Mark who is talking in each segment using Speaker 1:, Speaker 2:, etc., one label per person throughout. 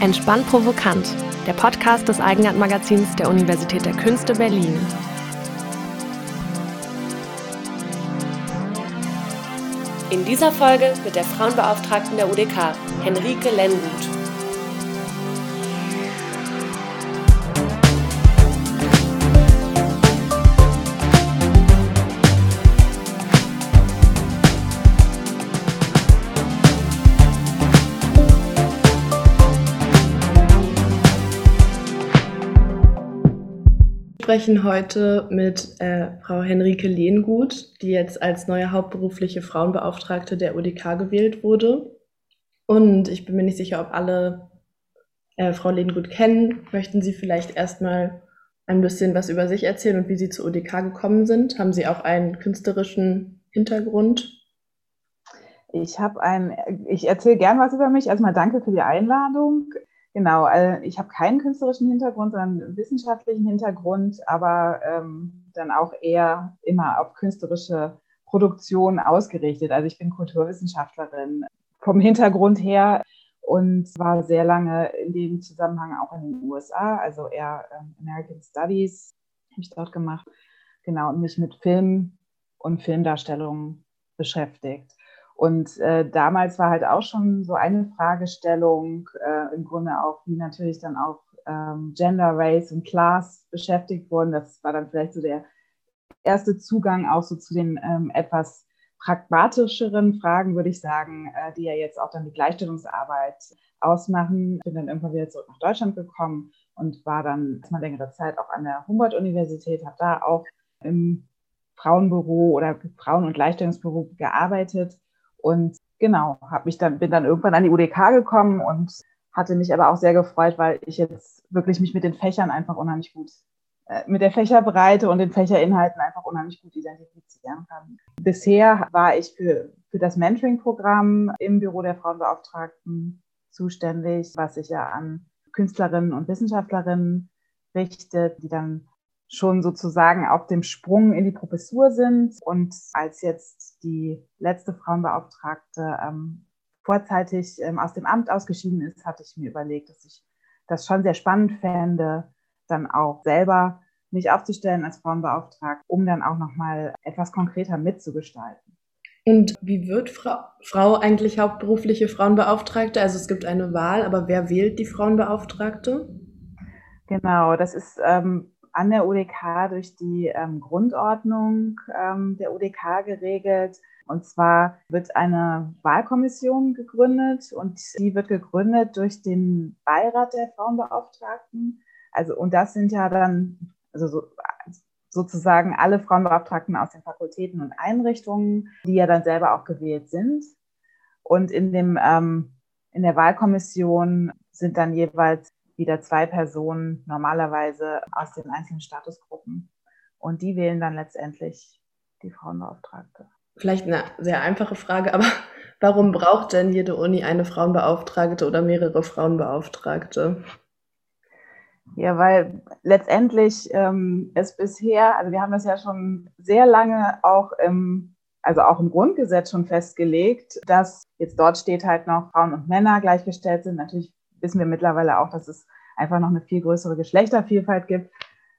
Speaker 1: Entspannt Provokant, der Podcast des Eigenart-Magazins der Universität der Künste Berlin. In dieser Folge mit der Frauenbeauftragten der UDK, Henrike Lendut. Sprechen heute mit äh, Frau Henrike Lehngut, die jetzt als neue hauptberufliche Frauenbeauftragte der UDK gewählt wurde. Und ich bin mir nicht sicher, ob alle äh, Frau Lehngut kennen. Möchten Sie vielleicht erstmal ein bisschen was über sich erzählen und wie Sie zur UDK gekommen sind? Haben Sie auch einen künstlerischen Hintergrund?
Speaker 2: Ich habe ein, ich erzähle gern was über mich. Erstmal danke für die Einladung. Genau, also ich habe keinen künstlerischen Hintergrund, sondern einen wissenschaftlichen Hintergrund, aber ähm, dann auch eher immer auf künstlerische Produktion ausgerichtet. Also ich bin Kulturwissenschaftlerin vom Hintergrund her und war sehr lange in dem Zusammenhang auch in den USA, also eher ähm, American Studies habe ich dort gemacht, genau, und mich mit Film und Filmdarstellung beschäftigt. Und äh, damals war halt auch schon so eine Fragestellung, äh, im Grunde auch, wie natürlich dann auch ähm, Gender, Race und Class beschäftigt wurden. Das war dann vielleicht so der erste Zugang auch so zu den ähm, etwas pragmatischeren Fragen, würde ich sagen, äh, die ja jetzt auch dann die Gleichstellungsarbeit ausmachen. Ich bin dann irgendwann wieder zurück nach Deutschland gekommen und war dann erstmal längere Zeit auch an der Humboldt-Universität, habe da auch im Frauenbüro oder Frauen- und Gleichstellungsbüro gearbeitet und genau, habe mich dann, bin dann irgendwann an die UDK gekommen und hatte mich aber auch sehr gefreut, weil ich jetzt wirklich mich mit den Fächern einfach unheimlich gut, äh, mit der Fächerbreite und den Fächerinhalten einfach unheimlich gut identifizieren kann. Bisher war ich für, für das Mentoring-Programm im Büro der Frauenbeauftragten zuständig, was sich ja an Künstlerinnen und Wissenschaftlerinnen richtet, die dann schon sozusagen auf dem Sprung in die Professur sind. Und als jetzt die letzte Frauenbeauftragte ähm, vorzeitig ähm, aus dem Amt ausgeschieden ist, hatte ich mir überlegt, dass ich das schon sehr spannend fände, dann auch selber mich aufzustellen als Frauenbeauftragte, um dann auch nochmal etwas konkreter mitzugestalten.
Speaker 1: Und wie wird Frau, Frau eigentlich hauptberufliche Frauenbeauftragte? Also es gibt eine Wahl, aber wer wählt die Frauenbeauftragte?
Speaker 2: Genau, das ist ähm, an der UDK durch die ähm, Grundordnung ähm, der UDK geregelt. Und zwar wird eine Wahlkommission gegründet und die wird gegründet durch den Beirat der Frauenbeauftragten. Also, und das sind ja dann, also so, sozusagen alle Frauenbeauftragten aus den Fakultäten und Einrichtungen, die ja dann selber auch gewählt sind. Und in dem, ähm, in der Wahlkommission sind dann jeweils wieder zwei Personen normalerweise aus den einzelnen Statusgruppen. Und die wählen dann letztendlich die Frauenbeauftragte.
Speaker 1: Vielleicht eine sehr einfache Frage, aber warum braucht denn jede Uni eine Frauenbeauftragte oder mehrere Frauenbeauftragte?
Speaker 2: Ja, weil letztendlich ähm, es bisher, also wir haben das ja schon sehr lange auch im, also auch im Grundgesetz schon festgelegt, dass jetzt dort steht halt noch Frauen und Männer gleichgestellt sind. Natürlich wissen wir mittlerweile auch, dass es einfach noch eine viel größere Geschlechtervielfalt gibt.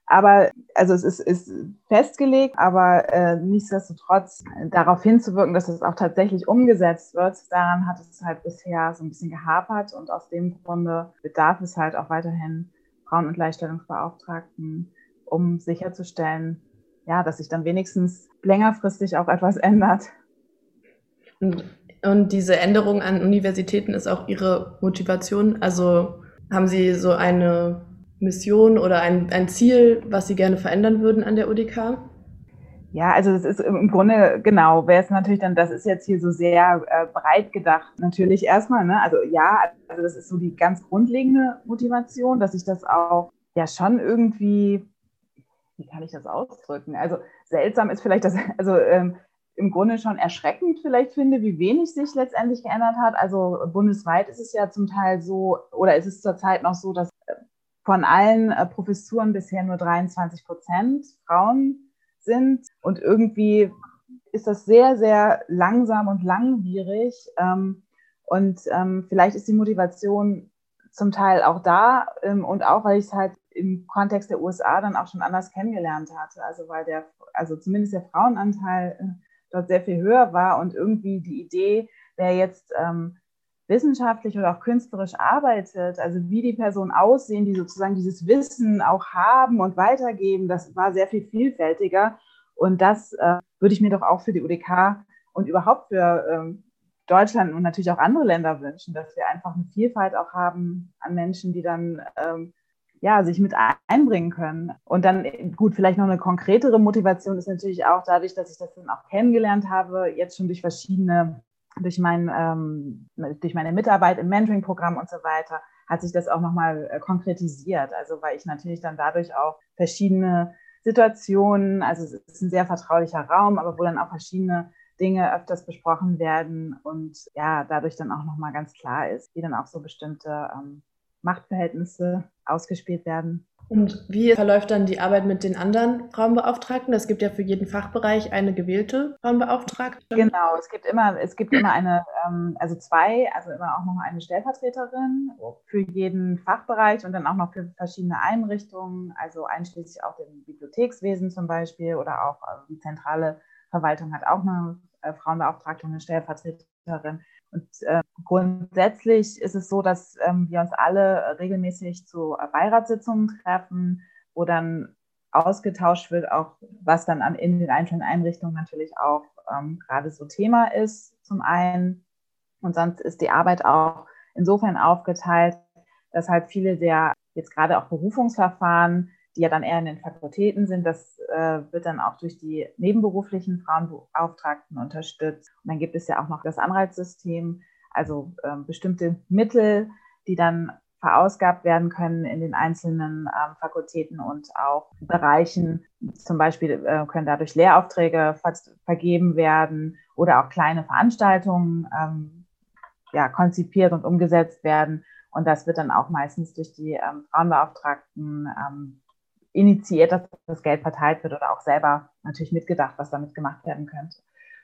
Speaker 2: Aber also es ist, ist festgelegt, aber äh, nichtsdestotrotz darauf hinzuwirken, dass es auch tatsächlich umgesetzt wird, daran hat es halt bisher so ein bisschen gehapert und aus dem Grunde bedarf es halt auch weiterhin Frauen- und Gleichstellungsbeauftragten, um sicherzustellen, ja, dass sich dann wenigstens längerfristig auch etwas ändert.
Speaker 1: Und diese Änderung an Universitäten ist auch Ihre Motivation. Also haben Sie so eine Mission oder ein, ein Ziel, was Sie gerne verändern würden an der UDK?
Speaker 2: Ja, also das ist im Grunde genau, wäre es natürlich dann, das ist jetzt hier so sehr äh, breit gedacht. Natürlich erstmal, ne? Also ja, also das ist so die ganz grundlegende Motivation, dass ich das auch ja schon irgendwie, wie kann ich das ausdrücken? Also seltsam ist vielleicht das, also ähm, im Grunde schon erschreckend vielleicht finde, wie wenig sich letztendlich geändert hat. Also bundesweit ist es ja zum Teil so, oder ist es zurzeit noch so, dass äh, von allen äh, Professuren bisher nur 23 Prozent Frauen sind. Und irgendwie ist das sehr, sehr langsam und langwierig. Ähm, und ähm, vielleicht ist die Motivation zum Teil auch da ähm, und auch, weil ich es halt im Kontext der USA dann auch schon anders kennengelernt hatte. Also weil der, also zumindest der Frauenanteil äh, dort sehr viel höher war und irgendwie die Idee, wer jetzt ähm, wissenschaftlich oder auch künstlerisch arbeitet, also wie die Personen aussehen, die sozusagen dieses Wissen auch haben und weitergeben, das war sehr viel vielfältiger. Und das äh, würde ich mir doch auch für die UDK und überhaupt für ähm, Deutschland und natürlich auch andere Länder wünschen, dass wir einfach eine Vielfalt auch haben an Menschen, die dann ähm, ja, sich mit einbringen können. Und dann, gut, vielleicht noch eine konkretere Motivation ist natürlich auch dadurch, dass ich das dann auch kennengelernt habe, jetzt schon durch verschiedene, durch, mein, ähm, durch meine Mitarbeit im Mentoring-Programm und so weiter, hat sich das auch nochmal äh, konkretisiert. Also, weil ich natürlich dann dadurch auch verschiedene Situationen, also es ist ein sehr vertraulicher Raum, aber wo dann auch verschiedene Dinge öfters besprochen werden und ja, dadurch dann auch nochmal ganz klar ist, wie dann auch so bestimmte ähm, Machtverhältnisse ausgespielt werden.
Speaker 1: Und wie verläuft dann die Arbeit mit den anderen Frauenbeauftragten? Es gibt ja für jeden Fachbereich eine gewählte Frauenbeauftragte.
Speaker 2: Genau, es gibt immer, es gibt immer eine, ähm, also zwei, also immer auch noch eine Stellvertreterin für jeden Fachbereich und dann auch noch für verschiedene Einrichtungen, also einschließlich auch dem Bibliothekswesen zum Beispiel oder auch also die zentrale Verwaltung hat auch eine äh, Frauenbeauftragte und eine Stellvertreterin. Und äh, grundsätzlich ist es so, dass ähm, wir uns alle regelmäßig zu Beiratssitzungen treffen, wo dann ausgetauscht wird, auch was dann an, in den einzelnen Einrichtungen natürlich auch ähm, gerade so Thema ist, zum einen. Und sonst ist die Arbeit auch insofern aufgeteilt, dass halt viele der jetzt gerade auch Berufungsverfahren die ja dann eher in den Fakultäten sind. Das äh, wird dann auch durch die nebenberuflichen Frauenbeauftragten unterstützt. Und dann gibt es ja auch noch das Anreizsystem, also äh, bestimmte Mittel, die dann verausgabt werden können in den einzelnen äh, Fakultäten und auch Bereichen. Zum Beispiel äh, können dadurch Lehraufträge ver vergeben werden oder auch kleine Veranstaltungen ähm, ja, konzipiert und umgesetzt werden. Und das wird dann auch meistens durch die ähm, Frauenbeauftragten ähm, initiiert, dass das Geld verteilt wird oder auch selber natürlich mitgedacht, was damit gemacht werden könnte.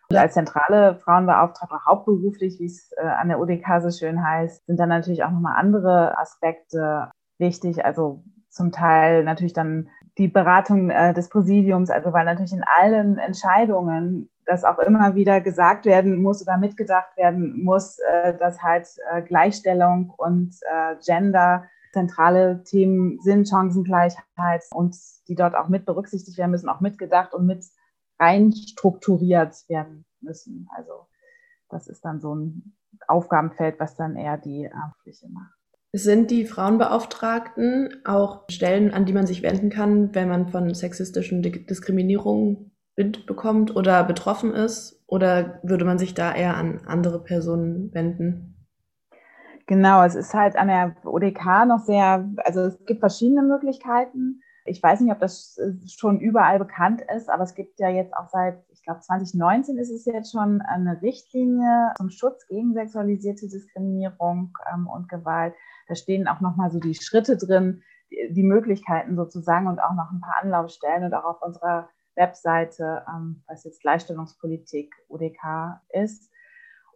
Speaker 2: Und als zentrale Frauenbeauftragte, hauptberuflich, wie es äh, an der UDK so schön heißt, sind dann natürlich auch nochmal andere Aspekte wichtig. Also zum Teil natürlich dann die Beratung äh, des Präsidiums, also weil natürlich in allen Entscheidungen das auch immer wieder gesagt werden muss oder mitgedacht werden muss, äh, dass halt äh, Gleichstellung und äh, Gender zentrale Themen sind Chancengleichheit und die dort auch mit berücksichtigt werden müssen, auch mitgedacht und mit rein strukturiert werden müssen. Also das ist dann so ein Aufgabenfeld, was dann eher die Pflicht macht.
Speaker 1: Sind die Frauenbeauftragten auch Stellen, an die man sich wenden kann, wenn man von sexistischen Diskriminierungen bekommt oder betroffen ist? Oder würde man sich da eher an andere Personen wenden?
Speaker 2: Genau, es ist halt an der ODK noch sehr, also es gibt verschiedene Möglichkeiten. Ich weiß nicht, ob das äh, schon überall bekannt ist, aber es gibt ja jetzt auch seit, ich glaube, 2019 ist es jetzt schon eine Richtlinie zum Schutz gegen sexualisierte Diskriminierung ähm, und Gewalt. Da stehen auch nochmal so die Schritte drin, die, die, Möglichkeiten sozusagen und auch noch ein paar Anlaufstellen und auch auf unserer Webseite, ähm, was jetzt Gleichstellungspolitik ODK ist.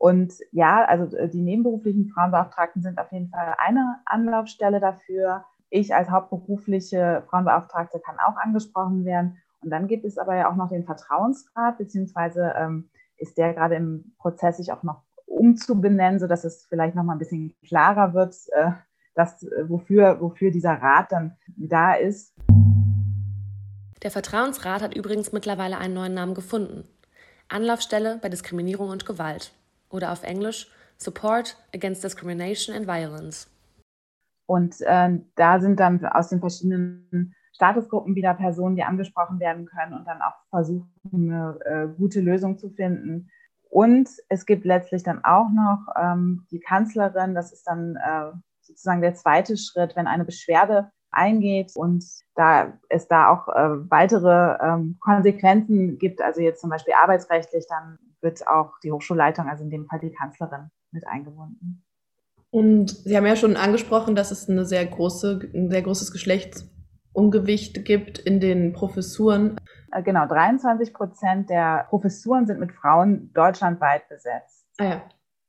Speaker 2: Und ja, also äh, die nebenberuflichen Frauenbeauftragten sind auf jeden Fall eine Anlaufstelle dafür. Ich als hauptberufliche Frauenbeauftragte kann auch angesprochen werden. Und dann gibt es aber ja auch noch den Vertrauensrat, beziehungsweise ähm, ist der gerade im Prozess, sich auch noch umzubenennen, sodass es vielleicht noch mal ein bisschen klarer wird, äh, dass, äh, wofür, wofür dieser Rat dann da ist.
Speaker 3: Der Vertrauensrat hat übrigens mittlerweile einen neuen Namen gefunden. Anlaufstelle bei Diskriminierung und Gewalt oder auf Englisch Support Against Discrimination and Violence.
Speaker 2: Und äh, da sind dann aus den verschiedenen Statusgruppen wieder Personen, die angesprochen werden können und dann auch versuchen, eine äh, gute Lösung zu finden. Und es gibt letztlich dann auch noch ähm, die Kanzlerin, das ist dann äh, sozusagen der zweite Schritt, wenn eine Beschwerde eingeht und da es da auch äh, weitere ähm, Konsequenzen gibt, also jetzt zum Beispiel arbeitsrechtlich, dann wird auch die Hochschulleitung, also in dem Fall die Kanzlerin, mit eingebunden.
Speaker 1: Und Sie haben ja schon angesprochen, dass es eine sehr große, ein sehr großes Geschlechtsungewicht gibt in den Professuren.
Speaker 2: Äh, genau, 23 Prozent der Professuren sind mit Frauen deutschlandweit besetzt.
Speaker 1: Ah ja.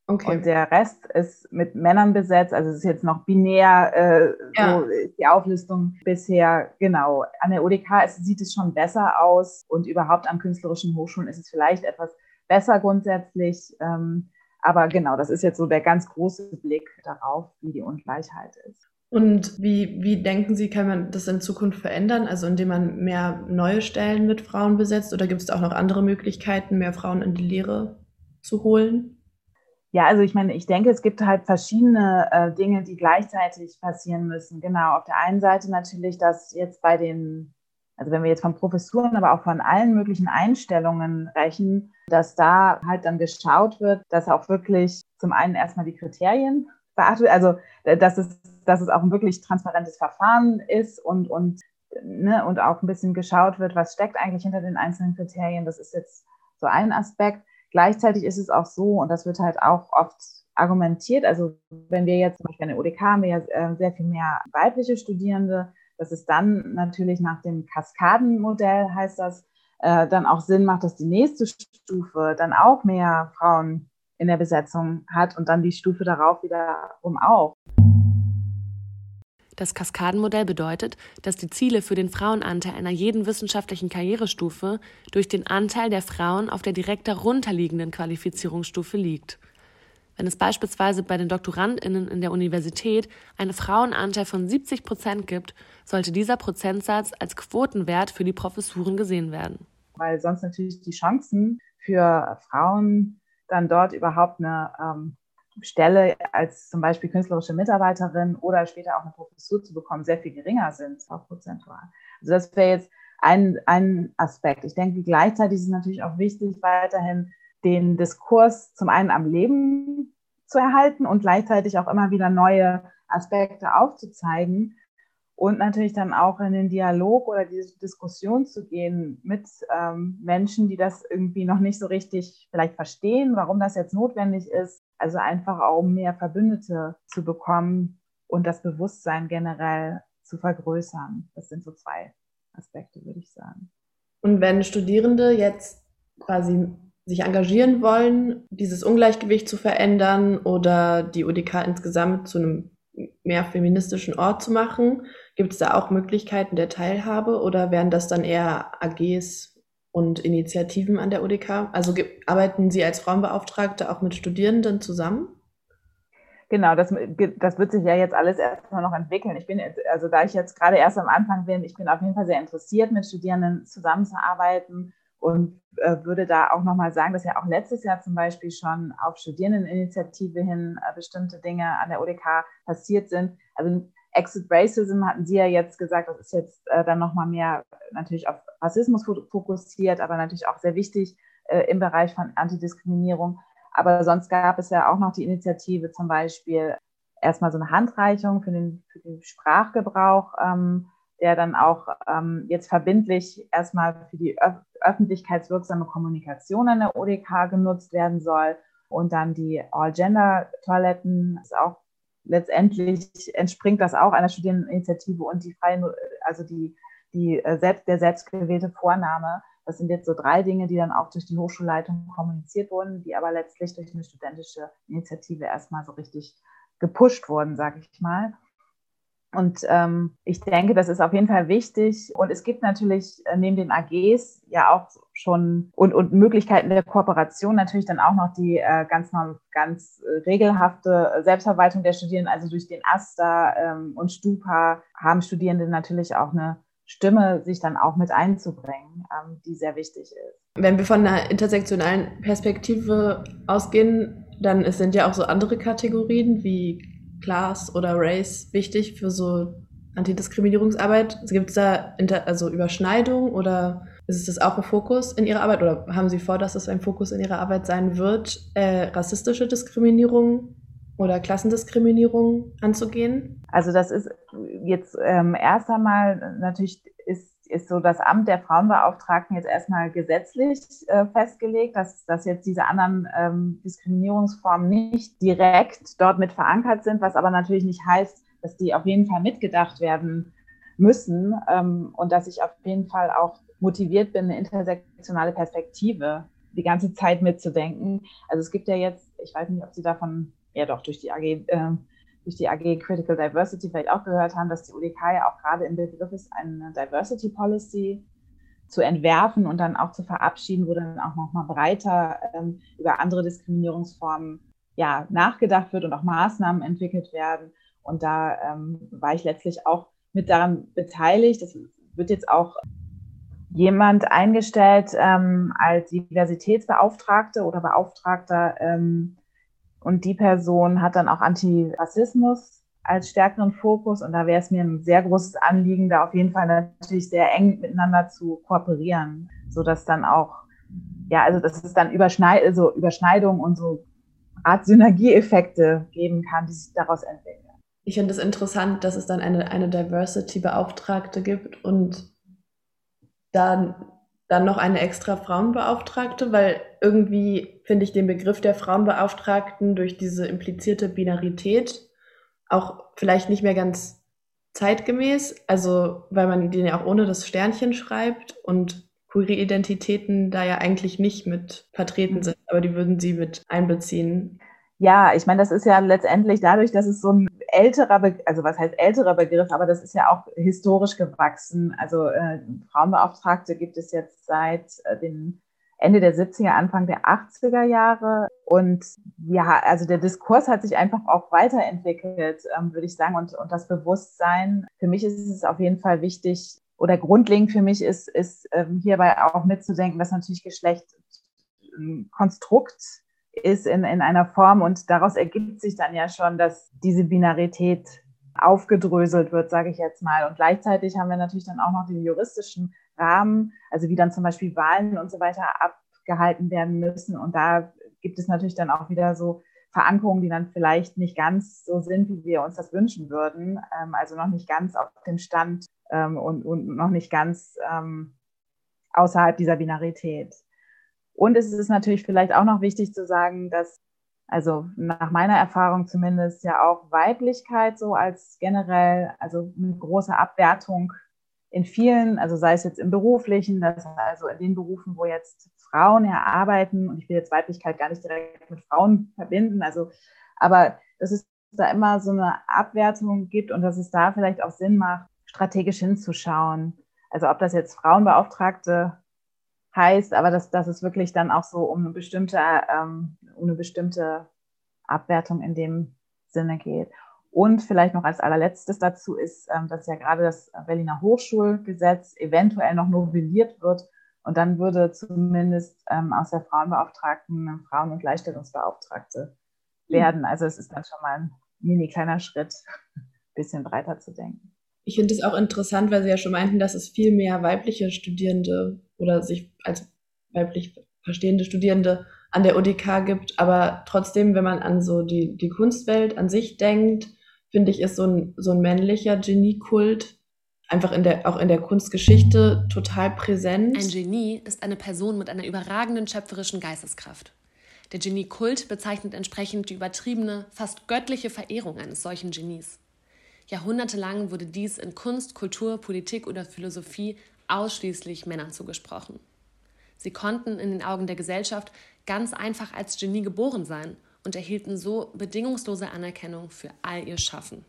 Speaker 2: Okay. Und der Rest ist mit Männern besetzt. Also es ist jetzt noch binär, äh, ja. so ist die Auflistung bisher. Genau. An der ODK ist, sieht es schon besser aus und überhaupt an künstlerischen Hochschulen ist es vielleicht etwas besser grundsätzlich. Ähm, aber genau, das ist jetzt so der ganz große Blick darauf, wie die Ungleichheit ist.
Speaker 1: Und wie, wie denken Sie, kann man das in Zukunft verändern? Also indem man mehr neue Stellen mit Frauen besetzt oder gibt es auch noch andere Möglichkeiten, mehr Frauen in die Lehre zu holen?
Speaker 2: Ja, also ich meine, ich denke, es gibt halt verschiedene äh, Dinge, die gleichzeitig passieren müssen. Genau, auf der einen Seite natürlich, dass jetzt bei den, also wenn wir jetzt von Professuren, aber auch von allen möglichen Einstellungen rechnen, dass da halt dann geschaut wird, dass auch wirklich zum einen erstmal die Kriterien beachtet, also äh, dass es, dass es auch ein wirklich transparentes Verfahren ist und, und, ne, und auch ein bisschen geschaut wird, was steckt eigentlich hinter den einzelnen Kriterien. Das ist jetzt so ein Aspekt. Gleichzeitig ist es auch so, und das wird halt auch oft argumentiert, also wenn wir jetzt zum Beispiel der ODK haben wir ja äh, sehr viel mehr weibliche Studierende, dass es dann natürlich nach dem Kaskadenmodell heißt das, äh, dann auch Sinn macht, dass die nächste Stufe dann auch mehr Frauen in der Besetzung hat und dann die Stufe darauf wiederum auch.
Speaker 3: Das Kaskadenmodell bedeutet, dass die Ziele für den Frauenanteil einer jeden wissenschaftlichen Karrierestufe durch den Anteil der Frauen auf der direkt darunterliegenden Qualifizierungsstufe liegt. Wenn es beispielsweise bei den DoktorandInnen in der Universität einen Frauenanteil von 70 Prozent gibt, sollte dieser Prozentsatz als Quotenwert für die Professuren gesehen werden.
Speaker 2: Weil sonst natürlich die Chancen für Frauen dann dort überhaupt eine ähm, Stelle als zum Beispiel künstlerische Mitarbeiterin oder später auch eine Professur zu bekommen, sehr viel geringer sind, auch prozentual. Also das wäre jetzt ein, ein Aspekt. Ich denke, gleichzeitig ist es natürlich auch wichtig, weiterhin den Diskurs zum einen am Leben zu erhalten und gleichzeitig auch immer wieder neue Aspekte aufzuzeigen und natürlich dann auch in den Dialog oder die Diskussion zu gehen mit ähm, Menschen, die das irgendwie noch nicht so richtig vielleicht verstehen, warum das jetzt notwendig ist. Also einfach auch mehr Verbündete zu bekommen und das Bewusstsein generell zu vergrößern. Das sind so zwei Aspekte, würde ich sagen.
Speaker 1: Und wenn Studierende jetzt quasi sich engagieren wollen, dieses Ungleichgewicht zu verändern oder die UDK insgesamt zu einem mehr feministischen Ort zu machen, Gibt es da auch Möglichkeiten der Teilhabe oder wären das dann eher AGs und Initiativen an der UDK? Also arbeiten Sie als Frauenbeauftragte auch mit Studierenden zusammen?
Speaker 2: Genau, das, das wird sich ja jetzt alles erstmal noch entwickeln. Ich bin, also da ich jetzt gerade erst am Anfang bin, ich bin auf jeden Fall sehr interessiert, mit Studierenden zusammenzuarbeiten und äh, würde da auch nochmal sagen, dass ja auch letztes Jahr zum Beispiel schon auf Studierendeninitiative hin äh, bestimmte Dinge an der UDK passiert sind. Also Exit Racism hatten Sie ja jetzt gesagt, das ist jetzt äh, dann nochmal mehr natürlich auf Rassismus fokussiert, aber natürlich auch sehr wichtig äh, im Bereich von Antidiskriminierung. Aber sonst gab es ja auch noch die Initiative zum Beispiel erstmal so eine Handreichung für den, für den Sprachgebrauch, ähm, der dann auch ähm, jetzt verbindlich erstmal für die öf öffentlichkeitswirksame Kommunikation an der ODK genutzt werden soll. Und dann die All-Gender-Toiletten ist auch letztendlich entspringt das auch einer Studierendeninitiative und die freie, also die, die äh, selbst, der selbstgewählte Vorname. Das sind jetzt so drei Dinge, die dann auch durch die Hochschulleitung kommuniziert wurden, die aber letztlich durch eine studentische Initiative erstmal so richtig gepusht wurden, sage ich mal. Und ähm, ich denke, das ist auf jeden Fall wichtig. Und es gibt natürlich äh, neben den AGs ja auch schon und, und Möglichkeiten der Kooperation natürlich dann auch noch die äh, ganz, ganz äh, regelhafte Selbstverwaltung der Studierenden, also durch den AStA ähm, und Stupa haben Studierende natürlich auch eine Stimme, sich dann auch mit einzubringen, ähm, die sehr wichtig ist.
Speaker 1: Wenn wir von einer intersektionalen Perspektive ausgehen, dann sind ja auch so andere Kategorien wie Class oder Race wichtig für so Antidiskriminierungsarbeit? Gibt es da Inter also Überschneidung oder ist es das auch ein Fokus in Ihrer Arbeit oder haben Sie vor, dass es ein Fokus in Ihrer Arbeit sein wird, äh, rassistische Diskriminierung oder Klassendiskriminierung anzugehen?
Speaker 2: Also das ist jetzt ähm, erst einmal natürlich ist so das Amt der Frauenbeauftragten jetzt erstmal gesetzlich äh, festgelegt, dass, dass jetzt diese anderen ähm, Diskriminierungsformen nicht direkt dort mit verankert sind, was aber natürlich nicht heißt, dass die auf jeden Fall mitgedacht werden müssen ähm, und dass ich auf jeden Fall auch motiviert bin, eine intersektionale Perspektive die ganze Zeit mitzudenken. Also es gibt ja jetzt, ich weiß nicht, ob Sie davon, ja doch, durch die AG, äh, durch die AG Critical Diversity vielleicht auch gehört haben, dass die UDK ja auch gerade im Begriff ist, eine Diversity Policy zu entwerfen und dann auch zu verabschieden, wo dann auch nochmal breiter ähm, über andere Diskriminierungsformen ja, nachgedacht wird und auch Maßnahmen entwickelt werden. Und da ähm, war ich letztlich auch mit daran beteiligt. Es wird jetzt auch jemand eingestellt ähm, als Diversitätsbeauftragte oder Beauftragter. Ähm, und die Person hat dann auch Antirassismus als stärkeren Fokus. Und da wäre es mir ein sehr großes Anliegen, da auf jeden Fall natürlich sehr eng miteinander zu kooperieren, sodass dann auch, ja, also dass es dann Überschneid also Überschneidungen und so Art Synergieeffekte geben kann, die sich daraus entwickeln.
Speaker 1: Ich finde es interessant, dass es dann eine, eine Diversity-Beauftragte gibt und dann, dann noch eine extra Frauenbeauftragte, weil irgendwie finde ich den Begriff der Frauenbeauftragten durch diese implizierte Binarität auch vielleicht nicht mehr ganz zeitgemäß, also weil man den ja auch ohne das Sternchen schreibt und queere Identitäten da ja eigentlich nicht mit vertreten mhm. sind, aber die würden sie mit einbeziehen.
Speaker 2: Ja, ich meine, das ist ja letztendlich dadurch, dass es so ein älterer, Be also was heißt älterer Begriff, aber das ist ja auch historisch gewachsen. Also äh, Frauenbeauftragte gibt es jetzt seit äh, den Ende der 70er, Anfang der 80er Jahre. Und ja, also der Diskurs hat sich einfach auch weiterentwickelt, ähm, würde ich sagen. Und, und das Bewusstsein, für mich ist es auf jeden Fall wichtig, oder grundlegend für mich ist, ist ähm, hierbei auch mitzudenken, dass natürlich Geschlecht ein Konstrukt ist in, in einer Form und daraus ergibt sich dann ja schon, dass diese Binarität aufgedröselt wird, sage ich jetzt mal. Und gleichzeitig haben wir natürlich dann auch noch den juristischen Rahmen, also wie dann zum Beispiel Wahlen und so weiter abgehalten werden müssen. Und da gibt es natürlich dann auch wieder so Verankerungen, die dann vielleicht nicht ganz so sind, wie wir uns das wünschen würden. Ähm, also noch nicht ganz auf dem Stand ähm, und, und noch nicht ganz ähm, außerhalb dieser Binarität. Und es ist natürlich vielleicht auch noch wichtig zu sagen, dass, also nach meiner Erfahrung zumindest, ja auch Weiblichkeit so als generell, also eine große Abwertung in vielen, also sei es jetzt im beruflichen, dass also in den Berufen, wo jetzt Frauen ja arbeiten, und ich will jetzt Weiblichkeit gar nicht direkt mit Frauen verbinden, also, aber dass es da immer so eine Abwertung gibt und dass es da vielleicht auch Sinn macht, strategisch hinzuschauen. Also ob das jetzt Frauenbeauftragte heißt, aber dass, dass es wirklich dann auch so um eine bestimmte, ähm, um eine bestimmte Abwertung in dem Sinne geht. Und vielleicht noch als allerletztes dazu ist, ähm, dass ja gerade das Berliner Hochschulgesetz eventuell noch novelliert wird. Und dann würde zumindest ähm, aus der Frauenbeauftragten eine Frauen- und Gleichstellungsbeauftragte mhm. werden. Also es ist dann schon mal ein mini kleiner Schritt, ein bisschen breiter zu denken.
Speaker 1: Ich finde es auch interessant, weil Sie ja schon meinten, dass es viel mehr weibliche Studierende oder sich als weiblich verstehende Studierende an der UDK gibt. Aber trotzdem, wenn man an so die, die Kunstwelt an sich denkt, finde ich, ist so ein, so ein männlicher Geniekult einfach in der, auch in der Kunstgeschichte total präsent.
Speaker 3: Ein Genie ist eine Person mit einer überragenden schöpferischen Geisteskraft. Der Geniekult bezeichnet entsprechend die übertriebene, fast göttliche Verehrung eines solchen Genies. Jahrhundertelang wurde dies in Kunst, Kultur, Politik oder Philosophie ausschließlich Männern zugesprochen. Sie konnten in den Augen der Gesellschaft ganz einfach als Genie geboren sein und erhielten so bedingungslose Anerkennung für all ihr Schaffen.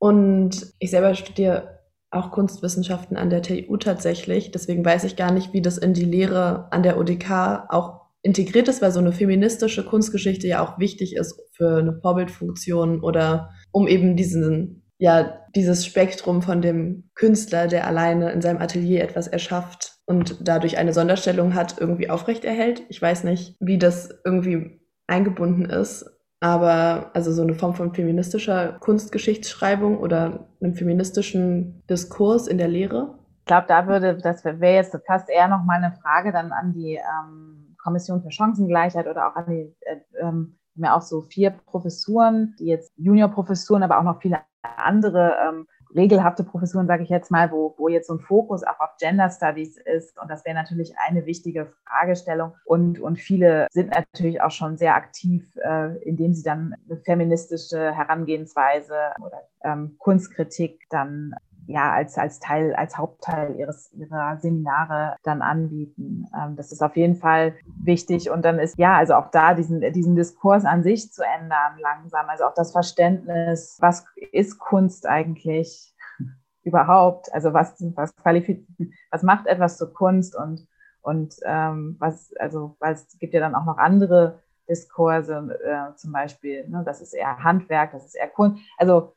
Speaker 1: Und ich selber studiere auch Kunstwissenschaften an der TU tatsächlich. Deswegen weiß ich gar nicht, wie das in die Lehre an der ODK auch integriert ist, weil so eine feministische Kunstgeschichte ja auch wichtig ist für eine Vorbildfunktion oder um eben diesen, ja, dieses Spektrum von dem Künstler, der alleine in seinem Atelier etwas erschafft und dadurch eine Sonderstellung hat, irgendwie aufrechterhält. Ich weiß nicht, wie das irgendwie eingebunden ist, aber also so eine Form von feministischer Kunstgeschichtsschreibung oder einem feministischen Diskurs in der Lehre.
Speaker 2: Ich glaube, da würde, das wäre jetzt fast eher noch mal eine Frage dann an die ähm Kommission für Chancengleichheit oder auch an die, äh, ähm, ja auch so vier Professuren, die jetzt Juniorprofessuren, aber auch noch viele andere ähm, regelhafte Professuren, sage ich jetzt mal, wo, wo jetzt so ein Fokus auch auf Gender Studies ist. Und das wäre natürlich eine wichtige Fragestellung. Und, und viele sind natürlich auch schon sehr aktiv, äh, indem sie dann eine feministische Herangehensweise oder ähm, Kunstkritik dann ja, als, als Teil, als Hauptteil ihres, ihrer Seminare dann anbieten. Ähm, das ist auf jeden Fall wichtig. Und dann ist, ja, also auch da diesen, diesen Diskurs an sich zu ändern langsam. Also auch das Verständnis, was ist Kunst eigentlich überhaupt? Also was, was qualifiziert, was macht etwas zur Kunst und, und ähm, was, also, es gibt ja dann auch noch andere Diskurse, äh, zum Beispiel, ne, das ist eher Handwerk, das ist eher Kunst. Also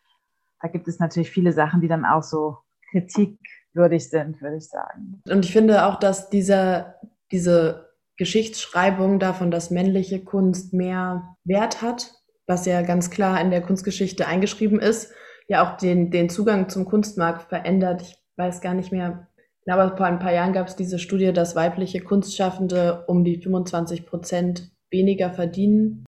Speaker 2: da gibt es natürlich viele Sachen, die dann auch so kritikwürdig sind, würde ich sagen.
Speaker 1: Und ich finde auch, dass dieser, diese Geschichtsschreibung davon, dass männliche Kunst mehr Wert hat, was ja ganz klar in der Kunstgeschichte eingeschrieben ist, ja auch den, den Zugang zum Kunstmarkt verändert. Ich weiß gar nicht mehr, aber vor ein paar Jahren gab es diese Studie, dass weibliche Kunstschaffende um die 25 Prozent weniger verdienen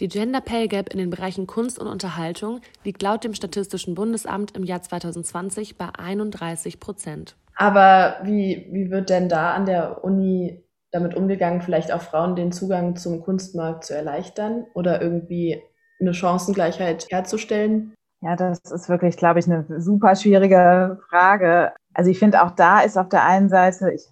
Speaker 3: die Gender Pay Gap in den Bereichen Kunst und Unterhaltung liegt laut dem Statistischen Bundesamt im Jahr 2020 bei 31 Prozent.
Speaker 1: Aber wie, wie wird denn da an der Uni damit umgegangen, vielleicht auch Frauen den Zugang zum Kunstmarkt zu erleichtern oder irgendwie eine Chancengleichheit herzustellen?
Speaker 2: Ja, das ist wirklich, glaube ich, eine super schwierige Frage. Also ich finde auch da ist auf der einen Seite, ich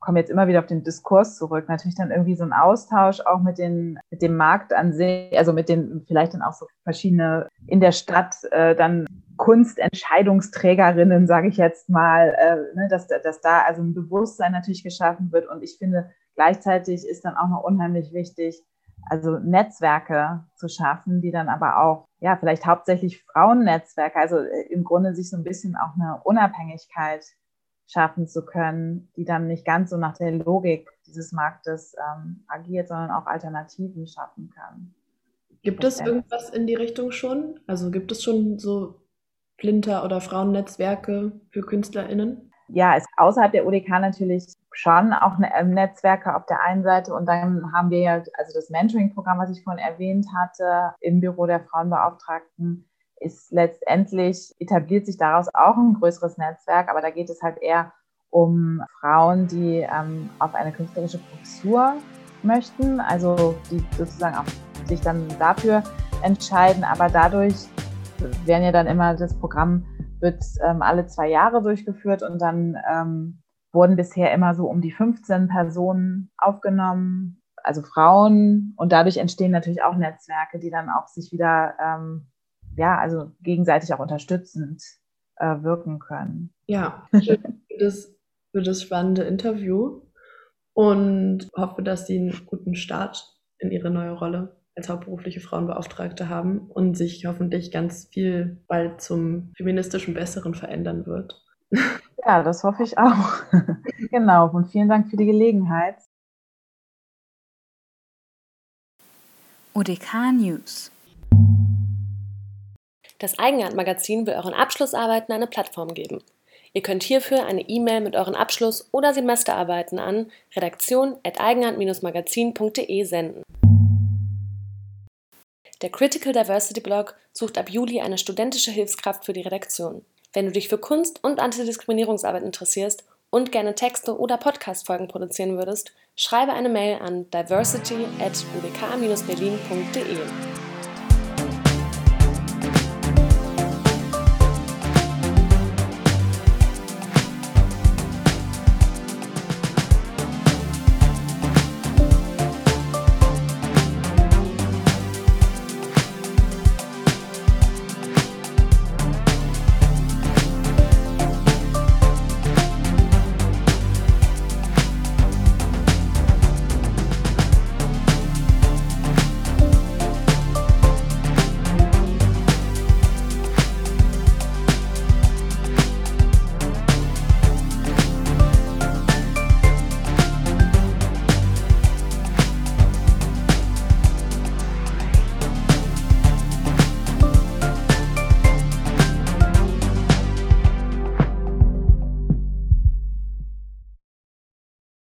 Speaker 2: komme jetzt immer wieder auf den Diskurs zurück, natürlich dann irgendwie so ein Austausch auch mit, den, mit dem Markt an sich, also mit den vielleicht dann auch so verschiedene in der Stadt äh, dann Kunstentscheidungsträgerinnen, sage ich jetzt mal, äh, ne, dass, dass da also ein Bewusstsein natürlich geschaffen wird. Und ich finde, gleichzeitig ist dann auch noch unheimlich wichtig, also Netzwerke zu schaffen, die dann aber auch, ja, vielleicht hauptsächlich Frauennetzwerke, also äh, im Grunde sich so ein bisschen auch eine Unabhängigkeit schaffen zu können, die dann nicht ganz so nach der Logik dieses Marktes ähm, agiert, sondern auch Alternativen schaffen kann.
Speaker 1: Gibt es irgendwas in die Richtung schon? Also gibt es schon so Flinter- oder Frauennetzwerke für KünstlerInnen?
Speaker 2: Ja, es außerhalb der UDK natürlich schon auch ne, Netzwerke auf der einen Seite und dann haben wir ja also das Mentoring-Programm, was ich vorhin erwähnt hatte, im Büro der Frauenbeauftragten, ist letztendlich, etabliert sich daraus auch ein größeres Netzwerk, aber da geht es halt eher um Frauen, die ähm, auf eine künstlerische Professur möchten, also die sozusagen auch sich dann dafür entscheiden, aber dadurch werden ja dann immer, das Programm wird ähm, alle zwei Jahre durchgeführt und dann ähm, wurden bisher immer so um die 15 Personen aufgenommen, also Frauen. Und dadurch entstehen natürlich auch Netzwerke, die dann auch sich wieder ähm, ja, also gegenseitig auch unterstützend äh, wirken können.
Speaker 1: Ja, für das, für das spannende Interview und hoffe, dass Sie einen guten Start in Ihre neue Rolle als hauptberufliche Frauenbeauftragte haben und sich hoffentlich ganz viel bald zum feministischen Besseren verändern wird.
Speaker 2: Ja, das hoffe ich auch. genau. Und vielen Dank für die Gelegenheit.
Speaker 3: ODK News das Eigenart-Magazin will euren Abschlussarbeiten eine Plattform geben. Ihr könnt hierfür eine E-Mail mit euren Abschluss- oder Semesterarbeiten an redaktion.eigenart-magazin.de senden. Der Critical Diversity Blog sucht ab Juli eine studentische Hilfskraft für die Redaktion. Wenn du dich für Kunst und Antidiskriminierungsarbeit interessierst und gerne Texte oder Podcast-Folgen produzieren würdest, schreibe eine Mail an diversity at udk-berlin.de.